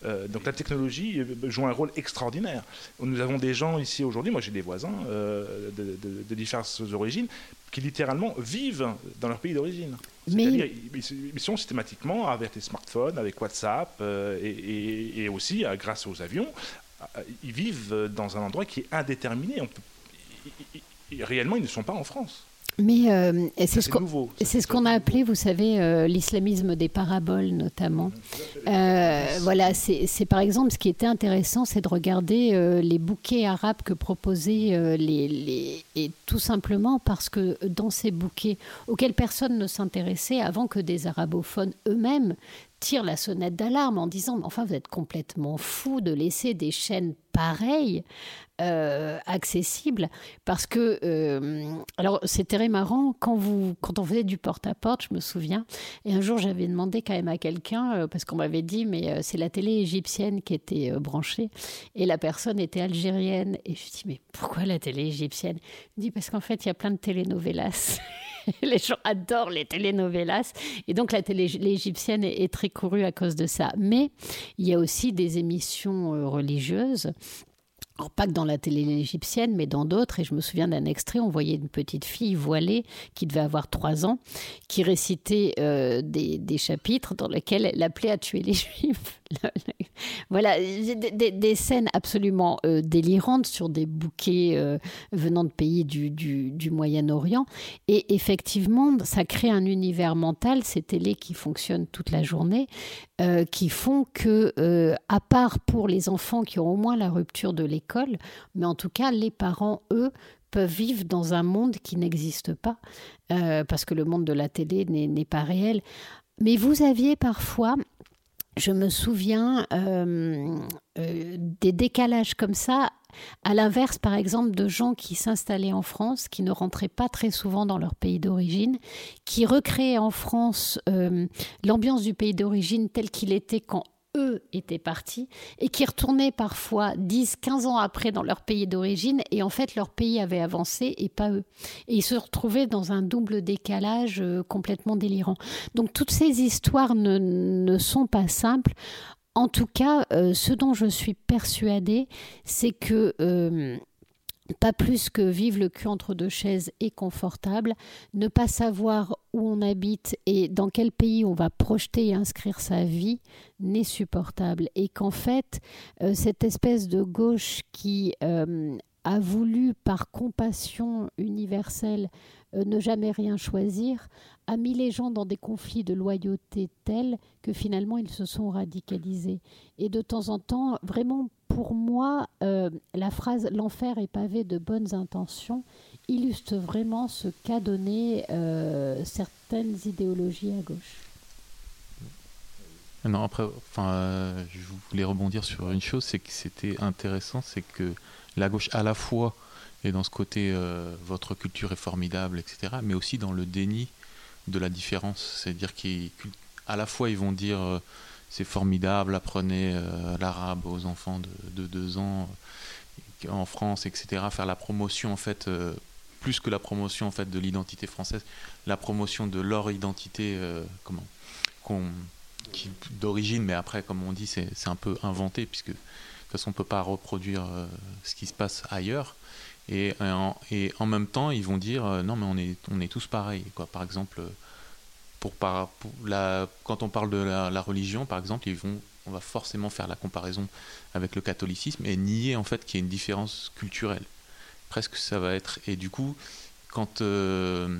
Euh, donc la technologie joue un rôle extraordinaire. Nous avons des gens ici aujourd'hui, moi j'ai des voisins de, diverses origines, qui littéralement vivent dans leur pays d'origine. C'est-à-dire ils, sont systématiquement avec les smartphones, avec WhatsApp et, aussi grâce aux avions, ils vivent dans un endroit qui est indéterminé. Réellement, ils ne sont pas en France. Mais euh, c'est ce qu'on ce a appelé, vous savez, euh, l'islamisme des paraboles notamment. Euh, voilà, c'est par exemple ce qui était intéressant, c'est de regarder les bouquets arabes que proposaient les, les, et tout simplement parce que dans ces bouquets auxquels personne ne s'intéressait avant que des arabophones eux-mêmes tirent la sonnette d'alarme en disant mais enfin vous êtes complètement fou de laisser des chaînes pareilles euh, accessible parce que euh, alors c'est très marrant quand vous quand on faisait du porte-à-porte je me souviens et un jour j'avais demandé quand même à quelqu'un euh, parce qu'on m'avait dit mais c'est la télé égyptienne qui était branchée et la personne était algérienne. Et je dis mais pourquoi la télé égyptienne? Il dit parce qu'en fait il y a plein de télénovelas les gens adorent les télénovelas. Et donc, la télé égyptienne est, très courue à cause de ça. Mais il y a aussi des émissions religieuses pas que dans la télé égyptienne, mais dans d'autres. Et je me souviens d'un extrait, on voyait une petite fille voilée qui devait avoir trois ans, qui récitait euh, des, chapitres dans lesquels elle appelait à tuer les juifs. Voilà, des, scènes absolument euh, délirantes sur des bouquets euh, venant de pays du, Moyen-Orient. Et effectivement, ça crée un univers mental, ces télés qui fonctionnent toute la journée, qui font que, à part pour les enfants qui ont au moins la rupture de l'école, mais en tout cas, les parents, eux, peuvent vivre dans un monde qui n'existe pas, euh, parce que le monde de la télé n'est pas réel. Mais vous aviez parfois je me souviens euh, euh, des décalages comme ça, à l'inverse par exemple de gens qui s'installaient en France, qui ne rentraient pas très souvent dans leur pays d'origine, qui recréaient en France euh, l'ambiance du pays d'origine tel qu'il était quand eux étaient partis et qui retournaient parfois 10, 15 ans après dans leur pays d'origine et en fait leur pays avait avancé et pas eux. Et ils se retrouvaient dans un double décalage euh, complètement délirant. Donc toutes ces histoires ne, ne sont pas simples. En tout cas, euh, ce dont je suis persuadée, c'est que euh, pas plus que vivre le cul entre deux chaises est confortable, ne pas savoir où on habite et dans quel pays on va projeter et inscrire sa vie n'est supportable. Et qu'en fait, euh, cette espèce de gauche qui euh, a voulu, par compassion universelle, euh, ne jamais rien choisir, a mis les gens dans des conflits de loyauté tels que finalement ils se sont radicalisés. Et de temps en temps, vraiment pour moi, euh, la phrase L'enfer est pavé de bonnes intentions illustre vraiment ce qu'a donné euh, certaines idéologies à gauche. Non, après, enfin, je voulais rebondir sur une chose, c'est que c'était intéressant, c'est que la gauche à la fois est dans ce côté votre culture est formidable, etc., mais aussi dans le déni de la différence, c'est-à-dire qu'à la fois ils vont dire c'est formidable, apprenez euh, l'arabe aux enfants de, deux ans euh, en France, etc. Faire la promotion, en fait, euh, plus que la promotion en fait de l'identité française, la promotion de leur identité, comment, d'origine, mais après, comme on dit, c'est un peu inventé, puisque façon, on ne peut pas reproduire ce qui se passe ailleurs. Et en, et en, même temps, ils vont dire non, mais on est, on est tous pareils. Quoi. Par exemple, pour, la, quand on parle de la, religion, par exemple, ils vont, on va forcément faire la comparaison avec le catholicisme et nier en fait qu'il y a une différence culturelle. Presque ça va être. Et du coup, quand, euh,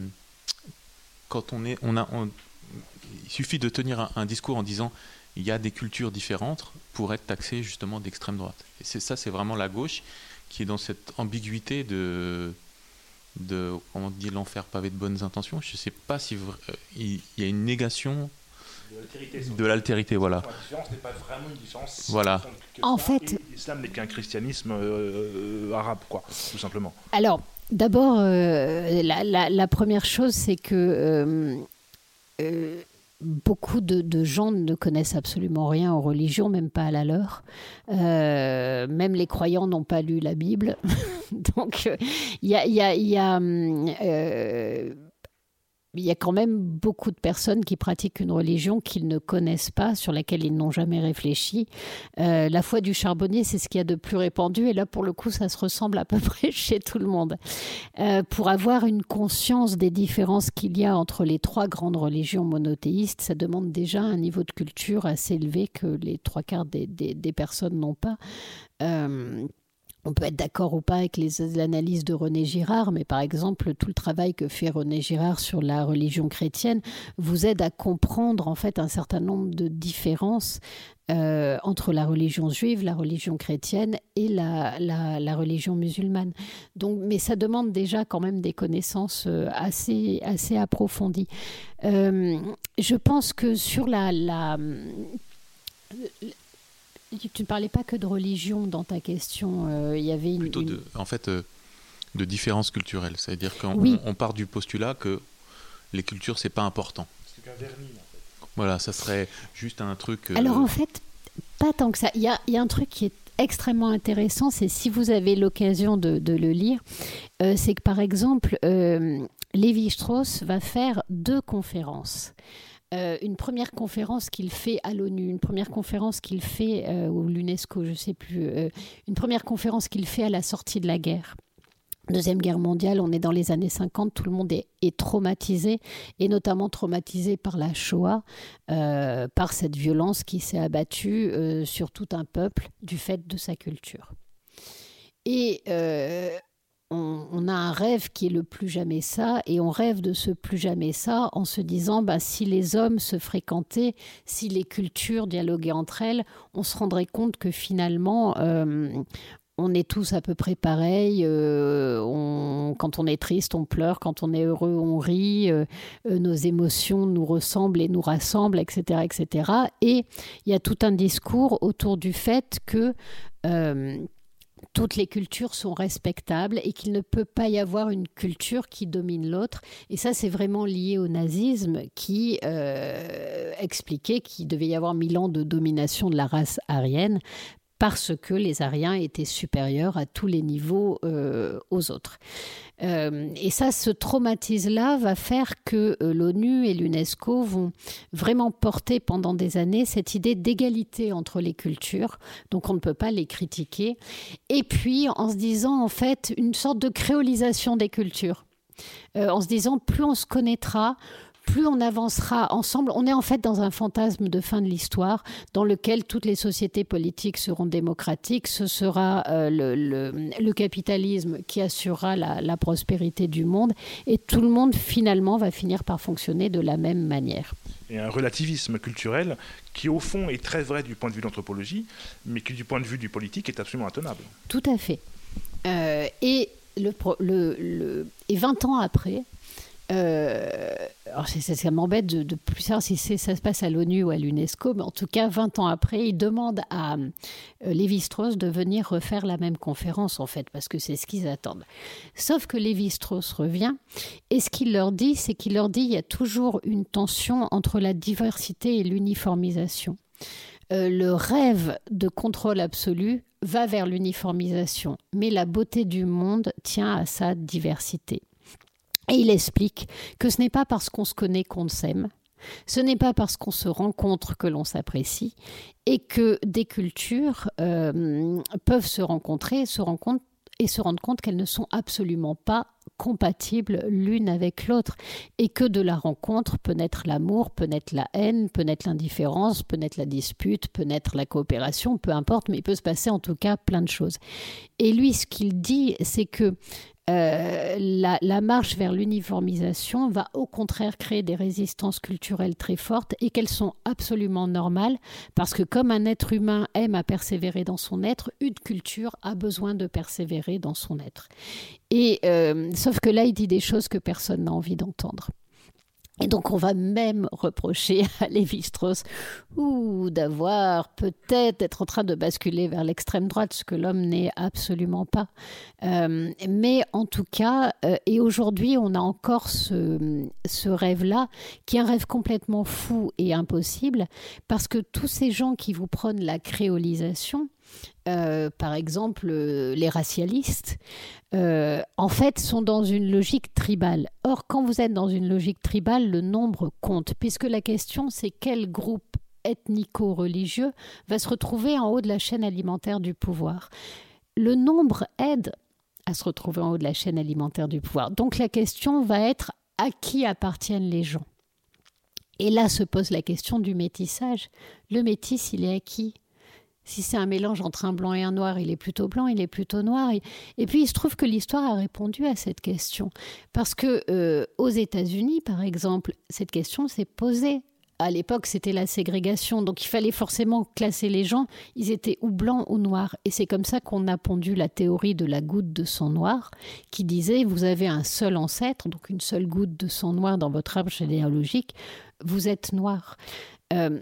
quand on est. On a, il suffit de tenir un, discours en disant il y a des cultures différentes pour être taxé justement d'extrême droite. Et c'est ça, c'est vraiment la gauche qui est dans cette ambiguïté de de comment dit l'enfer pavé de bonnes intentions. Je ne sais pas si euh, il y a une négation de l'altérité, voilà. La différence n'est pas vraiment une différence. Voilà. En fait, l'islam n'est qu'un christianisme euh, euh, arabe, quoi, tout simplement. Alors, d'abord, la, la, première chose, c'est que beaucoup de, gens ne connaissent absolument rien aux religions, même pas à la leur. Euh, même les croyants n'ont pas lu la Bible. Donc, il y a, il y a quand même beaucoup de personnes qui pratiquent une religion qu'ils ne connaissent pas, sur laquelle ils n'ont jamais réfléchi. Euh, la foi du charbonnier, c'est ce qu'il y a de plus répandu, et là, pour le coup, ça se ressemble à peu près chez tout le monde. Euh, pour avoir une conscience des différences qu'il y a entre les trois grandes religions monothéistes, ça demande déjà un niveau de culture assez élevé que les trois quarts des, personnes n'ont pas. Euh, on peut être d'accord ou pas avec les analyses de René Girard, mais par exemple, tout le travail que fait René Girard sur la religion chrétienne vous aide à comprendre en fait un certain nombre de différences euh, entre la religion juive, la religion chrétienne et la, religion musulmane. Mais ça demande déjà quand même des connaissances euh, assez, approfondies. Euh, je pense que sur la tu ne parlais pas que de religion dans ta question. Euh, il y avait une, plutôt de, en fait, euh, de différences culturelles. C'est-à-dire qu'on on part du postulat que les cultures c'est pas important. C'est qu'un vernis. En fait. Voilà, ça serait juste un truc. Euh, Alors en fait, pas tant que ça. Il y a, y a, un truc qui est extrêmement intéressant, c'est si vous avez l'occasion de, de, le lire, c'est que par exemple, Lévi-Strauss va faire deux conférences. Euh, une première conférence qu'il fait à l'ONU, une première conférence qu'il fait, euh, ou l'UNESCO, je ne sais plus, euh, une première conférence qu'il fait à la sortie de la guerre. Deuxième guerre mondiale, on est dans les années 50, tout le monde est, traumatisé, et notamment traumatisé par la Shoah, par cette violence qui s'est abattue sur tout un peuple du fait de sa culture. Et on, a un rêve qui est le plus jamais ça, et on rêve de ce plus jamais ça en se disant, bah, si les hommes se fréquentaient, si les cultures dialoguaient entre elles, on se rendrait compte que finalement, euh, on est tous à peu près pareils, euh, on quand on est triste, on pleure, quand on est heureux, on rit, nos émotions nous ressemblent et nous rassemblent, etc., etc. Et il y a tout un discours autour du fait que toutes les cultures sont respectables et qu'il ne peut pas y avoir une culture qui domine l'autre. Et ça, c'est vraiment lié au nazisme qui euh, expliquait qu'il devait y avoir mille ans de domination de la race aryenne parce que les Aryens étaient supérieurs à tous les niveaux euh, aux autres. Euh, et ça, ce traumatisme-là va faire que euh, l'ONU et l'UNESCO vont vraiment porter pendant des années cette idée d'égalité entre les cultures, donc on ne peut pas les critiquer, et puis en se disant en fait une sorte de créolisation des cultures. en se disant plus on se connaîtra, plus on avancera ensemble. On est en fait dans un fantasme de fin de l'histoire dans lequel toutes les sociétés politiques seront démocratiques. Ce sera euh, le, capitalisme qui assurera la, prospérité du monde et tout le monde finalement va finir par fonctionner de la même manière. Et un relativisme culturel qui au fond est très vrai du point de vue de l'anthropologie, mais qui du point de vue du politique est absolument intenable. Tout à fait. Euh, et, le, le, et 20 ans après, euh, alors ça, m'embête de, plus savoir si ça se passe à l'ONU ou à l'UNESCO, mais en tout cas, 20 ans après, ils demandent à euh, Lévi-Strauss de venir refaire la même conférence, en fait, parce que c'est ce qu'ils attendent. Sauf que Lévi-Strauss revient, et ce qu'il leur dit, c'est qu'il leur dit qu'il y a toujours une tension entre la diversité et l'uniformisation. Euh, le rêve de contrôle absolu va vers l'uniformisation, mais la beauté du monde tient à sa diversité. Et il explique que ce n'est pas parce qu'on se connaît qu'on s'aime, ce n'est pas parce qu'on se rencontre que l'on s'apprécie, et que des cultures euh, peuvent se rencontrer, se et se rendre compte qu'elles ne sont absolument pas compatibles l'une avec l'autre et que de la rencontre peut naître l'amour, peut naître la haine, peut naître l'indifférence, peut naître la dispute, peut naître la coopération, peu importe, mais il peut se passer en tout cas plein de choses. Et lui, ce qu'il dit, c'est que euh, la, marche vers l'uniformisation va au contraire créer des résistances culturelles très fortes et qu'elles sont absolument normales parce que comme un être humain aime à persévérer dans son être, une culture a besoin de persévérer dans son être. Et euh, sauf que là, il dit des choses que personne n'a envie d'entendre. Et donc on va même reprocher à Lévi-Strauss d'avoir peut-être être en train de basculer vers l'extrême droite, ce que l'homme n'est absolument pas. Euh, mais en tout cas, euh, et aujourd'hui on a encore ce rêve-là, qui est un rêve complètement fou et impossible, parce que tous ces gens qui vous prônent la créolisation, euh, par exemple euh, les racialistes, euh, en fait, sont dans une logique tribale. Or, quand vous êtes dans une logique tribale, le nombre compte, puisque la question, c'est quel groupe ethnico-religieux va se retrouver en haut de la chaîne alimentaire du pouvoir. Le nombre aide à se retrouver en haut de la chaîne alimentaire du pouvoir. Donc la question va être à qui appartiennent les gens? Et là se pose la question du métissage. Le métis, il est à qui si c'est un mélange entre un blanc et un noir, il est plutôt blanc, il est plutôt noir. Et, puis il se trouve que l'histoire a répondu à cette question. Parce que euh, aux États-Unis, par exemple, cette question s'est posée. À l'époque, c'était la ségrégation, donc il fallait forcément classer les gens. Ils étaient ou blancs ou noirs. Et c'est comme ça qu'on a pondu la théorie de la goutte de sang noir, qui disait vous avez un seul ancêtre, donc une seule goutte de sang noir dans votre arbre généalogique, vous êtes noir. Euh,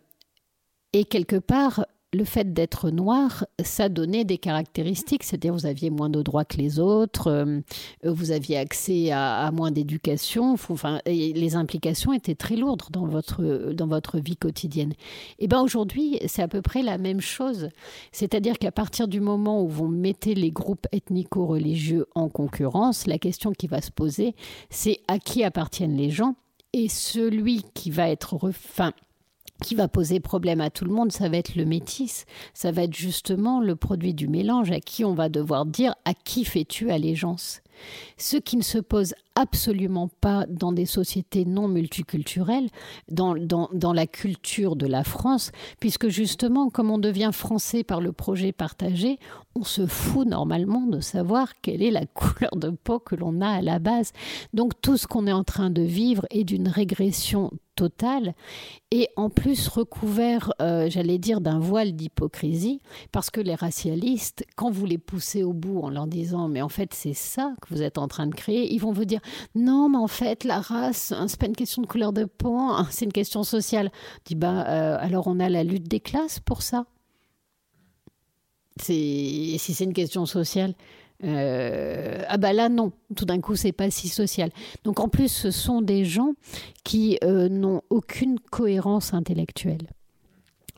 et quelque part, le fait d'être noir, ça donnait des caractéristiques, c'est-à-dire vous aviez moins de droits que les autres, euh, vous aviez accès à, moins d'éducation, enfin, les implications étaient très lourdes dans votre, dans votre vie quotidienne. Et bien aujourd'hui, c'est à peu près la même chose, c'est-à-dire qu'à partir du moment où vous mettez les groupes ethnico-religieux en concurrence, la question qui va se poser, c'est à qui appartiennent les gens et celui qui va être... Enfin, qui va poser problème à tout le monde, ça va être le métis. Ça va être justement le produit du mélange à qui on va devoir dire à qui fais-tu allégeance. Ce qui ne se pose absolument pas dans des sociétés non multiculturelles, dans, dans, la culture de la France, puisque justement, comme on devient français par le projet partagé, on se fout normalement de savoir quelle est la couleur de peau que l'on a à la base. Donc tout ce qu'on est en train de vivre est d'une régression totale et en plus recouvert, euh, j'allais dire, d'un voile d'hypocrisie, parce que les racialistes, quand vous les poussez au bout en leur disant mais en fait c'est ça que vous êtes en train de créer, ils vont vous dire non mais en fait la race, hein, c'est pas une question de couleur de peau, hein, c'est une question sociale. dis bah euh, alors on a la lutte des classes pour ça. Si c'est une question sociale, euh, ah bah là non, tout d'un coup c'est pas si social. Donc en plus ce sont des gens qui euh, n'ont aucune cohérence intellectuelle.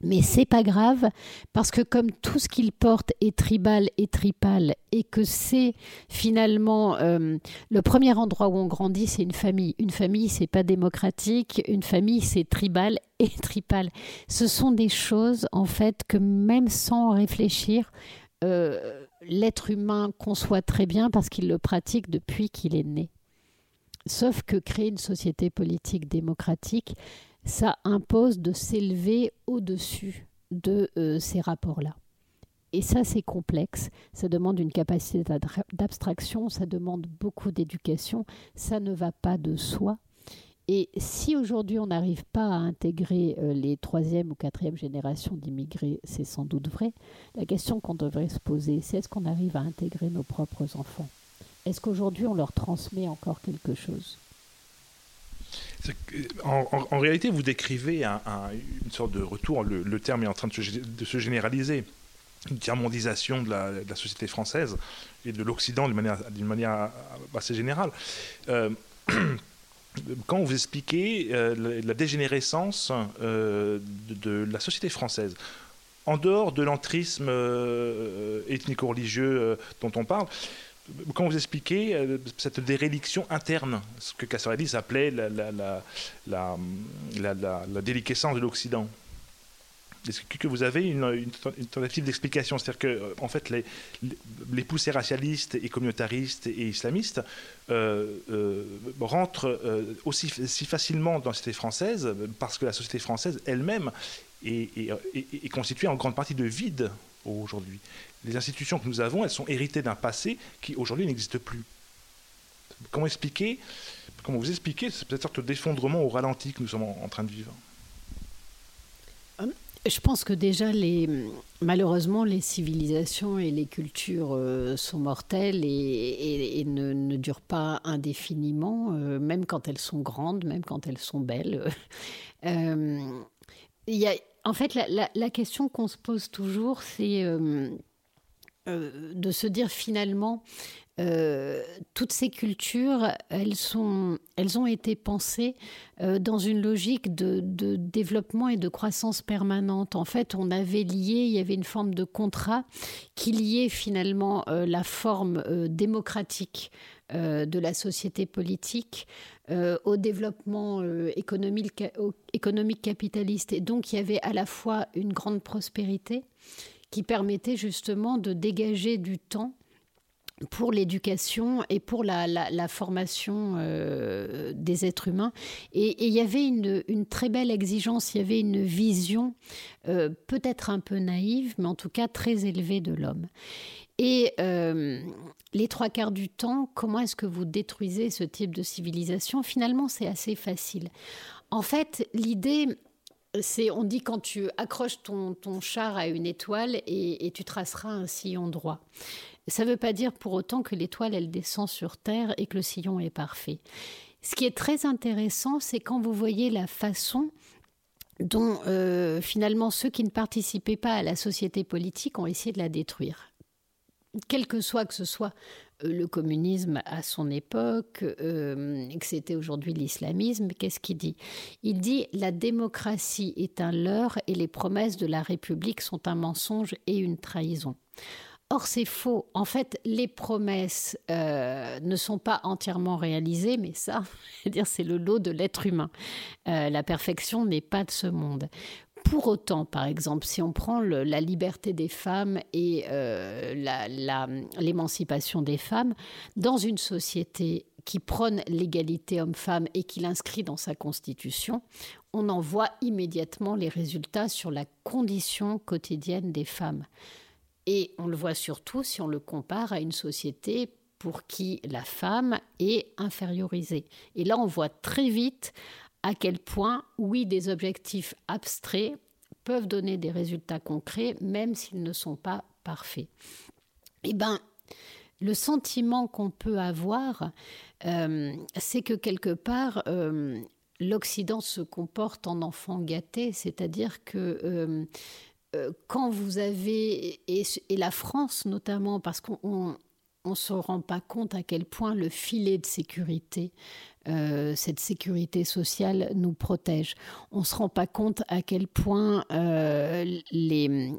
Mais c'est pas grave parce que comme tout ce qu'ils portent est tribal et tripal et que c'est finalement euh, le premier endroit où on grandit, c'est une famille. Une famille, c'est pas démocratique. Une famille, c'est tribal et tripal. Ce sont des choses en fait que même sans réfléchir, l'être humain conçoit très bien parce qu'il le pratique depuis qu'il est né. Sauf que créer une société politique démocratique, ça impose de s'élever au-dessus de euh, ces rapports-là. Et ça, c'est complexe. Ça demande une capacité d'abstraction, ça demande beaucoup d'éducation. Ça ne va pas de soi. Et si aujourd'hui on n'arrive pas à intégrer euh, les troisième ou quatrième générations d'immigrés, c'est sans doute vrai. La question qu'on devrait se poser, c'est est-ce qu'on arrive à intégrer nos propres enfants? Est-ce qu'aujourd'hui on leur transmet encore quelque chose? En, réalité, vous décrivez une sorte de retour, le, terme est en train de se, généraliser, une tiers-mondisation de, la, société française et de l'Occident d'une manière, assez générale. Euh, quand vous expliquez euh, la, dégénérescence euh, de, la société française, en dehors de l'entrisme ethnico-religieux dont on parle, quand vous expliquez cette déréliction interne, ce que Castorelli appelait la, la, la déliquescence de l'Occident, est-ce que vous avez une, tentative d'explication? C'est-à-dire que, en fait, les, poussées racialistes et communautaristes et islamistes euh, euh, rentrent euh, aussi si facilement dans la société française parce que la société française elle-même est, constituée en grande partie de vide aujourd'hui. Les institutions que nous avons, elles sont héritées d'un passé qui aujourd'hui n'existe plus. Comment expliquer Comment vous expliquer cette sorte d'effondrement au ralenti que nous sommes en train de vivre? Je pense que déjà, les, malheureusement, les civilisations et les cultures euh, sont mortelles et, ne, ne, durent pas indéfiniment, euh, même quand elles sont grandes, même quand elles sont belles. Euh, il y a, en fait, la, la question qu'on se pose toujours, c'est de se dire finalement, euh, toutes ces cultures, elles, sont, elles ont été pensées euh, dans une logique de, développement et de croissance permanente. En fait, on avait lié, il y avait une forme de contrat qui liait finalement euh, la forme démocratique de la société politique au développement économique, économique capitaliste. Et donc, il y avait à la fois une grande prospérité qui permettait justement de dégager du temps pour l'éducation et pour la, formation euh, des êtres humains. Et, il y avait une, très belle exigence, il y avait une vision euh, peut-être un peu naïve, mais en tout cas très élevée de l'homme. Et euh, les trois quarts du temps, comment est-ce que vous détruisez ce type de civilisation? Finalement, c'est assez facile. En fait, l'idée, on dit quand tu accroches ton, char à une étoile et, tu traceras un sillon droit. Ça ne veut pas dire pour autant que l'étoile, elle descend sur Terre et que le sillon est parfait. Ce qui est très intéressant, c'est quand vous voyez la façon dont euh, finalement ceux qui ne participaient pas à la société politique ont essayé de la détruire. Quel que soit que ce soit le communisme à son époque, euh, que c'était aujourd'hui l'islamisme, qu'est-ce qu'il dit? Il dit la démocratie est un leurre et les promesses de la République sont un mensonge et une trahison. Or, c'est faux. En fait, les promesses euh, ne sont pas entièrement réalisées, mais ça, c'est le lot de l'être humain. Euh, la perfection n'est pas de ce monde. Pour autant, par exemple, si on prend la liberté des femmes et euh, l'émancipation des femmes, dans une société qui prône l'égalité homme-femme et qui l'inscrit dans sa constitution, on en voit immédiatement les résultats sur la condition quotidienne des femmes. Et on le voit surtout si on le compare à une société pour qui la femme est infériorisée. Et là, on voit très vite à quel point, oui, des objectifs abstraits peuvent donner des résultats concrets, même s'ils ne sont pas parfaits. Eh bien, le sentiment qu'on peut avoir, euh, c'est que quelque part, euh, l'Occident se comporte en enfant gâté, c'est-à-dire que euh, quand vous avez, et, la France notamment, parce qu'on ne se rend pas compte à quel point le filet de sécurité euh, cette sécurité sociale nous protège. On ne se rend pas compte à quel point, euh,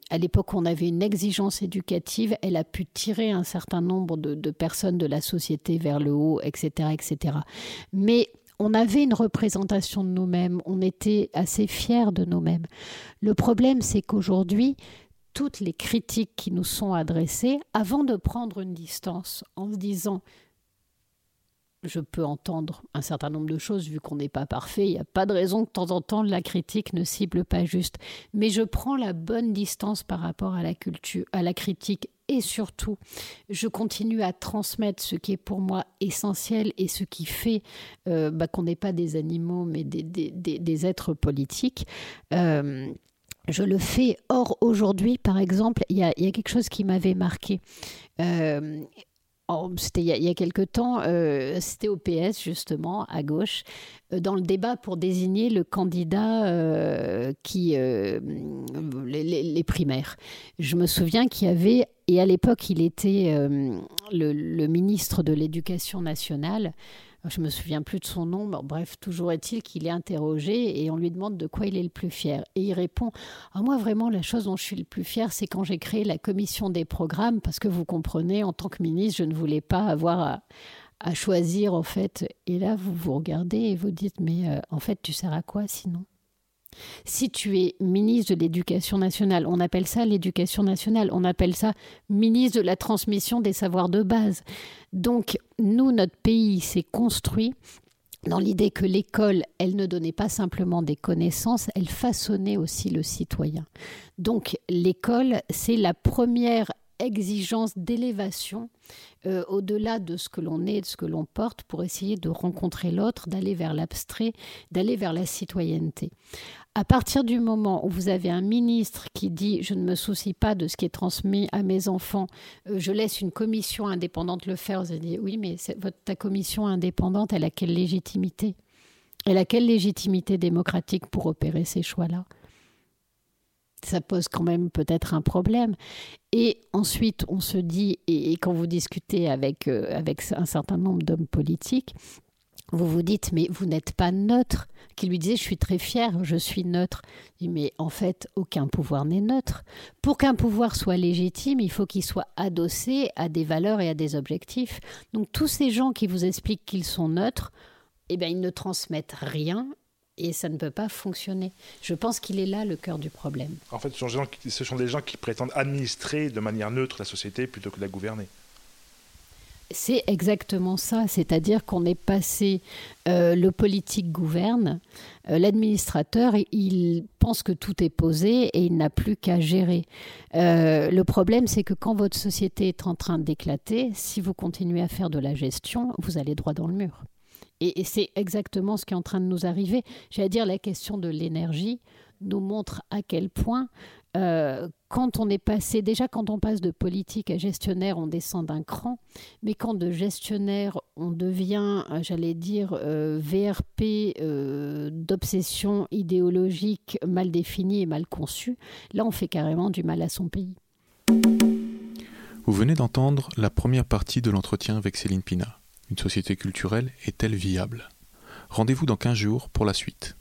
à l'époque on avait une exigence éducative, elle a pu tirer un certain nombre de, de personnes de la société vers le haut, etc. etc. Mais on avait une représentation de nous-mêmes, on était assez fiers de nous-mêmes. Le problème, c'est qu'aujourd'hui, toutes les critiques qui nous sont adressées, avant de prendre une distance en se disant je peux entendre un certain nombre de choses vu qu'on n'est pas parfait. Il n'y a pas de raison que de temps en temps la critique ne cible pas juste. Mais je prends la bonne distance par rapport à la culture, à la critique et surtout, je continue à transmettre ce qui est pour moi essentiel et ce qui fait euh, bah, qu'on n'est pas des animaux mais des, êtres politiques. Euh, je le fais. Or, aujourd'hui, par exemple, il y, a quelque chose qui m'avait marqué. Euh, c'était il, y a quelque temps, euh, c'était au PS justement, à gauche, euh, dans le débat pour désigner le candidat euh, qui les, primaires. Je me souviens qu'il y avait, et à l'époque il était le, ministre de l'Éducation nationale, je me souviens plus de son nom, bref, toujours est-il qu'il est interrogé et on lui demande de quoi il est le plus fier. Et il répond ah, Moi, vraiment, la chose dont je suis le plus fier, c'est quand j'ai créé la commission des programmes, parce que vous comprenez, en tant que ministre, je ne voulais pas avoir à, à choisir, en fait. Et là, vous vous regardez et vous dites Mais euh, en fait, tu sers à quoi sinon? Si tu es ministre de l'Éducation nationale, on appelle ça l'éducation nationale, on appelle ça ministre de la transmission des savoirs de base. Donc, nous, notre pays s'est construit dans l'idée que l'école, elle ne donnait pas simplement des connaissances, elle façonnait aussi le citoyen. Donc l'école, c'est la première exigence d'élévation euh, au-delà de ce que l'on est, de ce que l'on porte, pour essayer de rencontrer l'autre, d'aller vers l'abstrait, d'aller vers la citoyenneté à partir du moment où vous avez un ministre qui dit je ne me soucie pas de ce qui est transmis à mes enfants, euh, je laisse une commission indépendante le faire, vous allez dire oui, mais ta commission indépendante, elle a quelle légitimité? Elle a quelle légitimité démocratique pour opérer ces choix-là? Ça pose quand même peut-être un problème. Et ensuite, on se dit, et, quand vous discutez avec, euh, avec un certain nombre d'hommes politiques, vous vous dites, mais vous n'êtes pas neutre. Qui lui disait, je suis très fier, je suis neutre. mais en fait, aucun pouvoir n'est neutre. Pour qu'un pouvoir soit légitime, il faut qu'il soit adossé à des valeurs et à des objectifs. Donc tous ces gens qui vous expliquent qu'ils sont neutres, eh bien, ils ne transmettent rien et ça ne peut pas fonctionner. Je pense qu'il est là le cœur du problème. En fait, ce sont des gens qui prétendent administrer de manière neutre la société plutôt que la gouverner. C'est exactement ça, c'est-à-dire qu'on est passé, euh, le politique gouverne, euh, l'administrateur, il pense que tout est posé et il n'a plus qu'à gérer. Euh, le problème, c'est que quand votre société est en train d'éclater, si vous continuez à faire de la gestion, vous allez droit dans le mur. Et, c'est exactement ce qui est en train de nous arriver. J'allais dire, la question de l'énergie nous montre à quel point quand on est passé, déjà quand on passe de politique à gestionnaire, on descend d'un cran, mais quand de gestionnaire, on devient, euh, j'allais dire, euh, VRP d'obsession idéologique mal définie et mal conçue, là on fait carrément du mal à son pays. Vous venez d'entendre la première partie de l'entretien avec Céline Pina. Une société culturelle est-elle viable? Rendez-vous dans 15 jours pour la suite.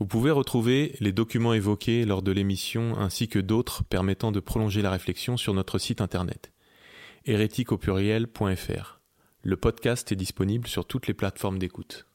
Vous pouvez retrouver les documents évoqués lors de l'émission ainsi que d'autres permettant de prolonger la réflexion sur notre site internet hérétique Le podcast est disponible sur toutes les plateformes d'écoute.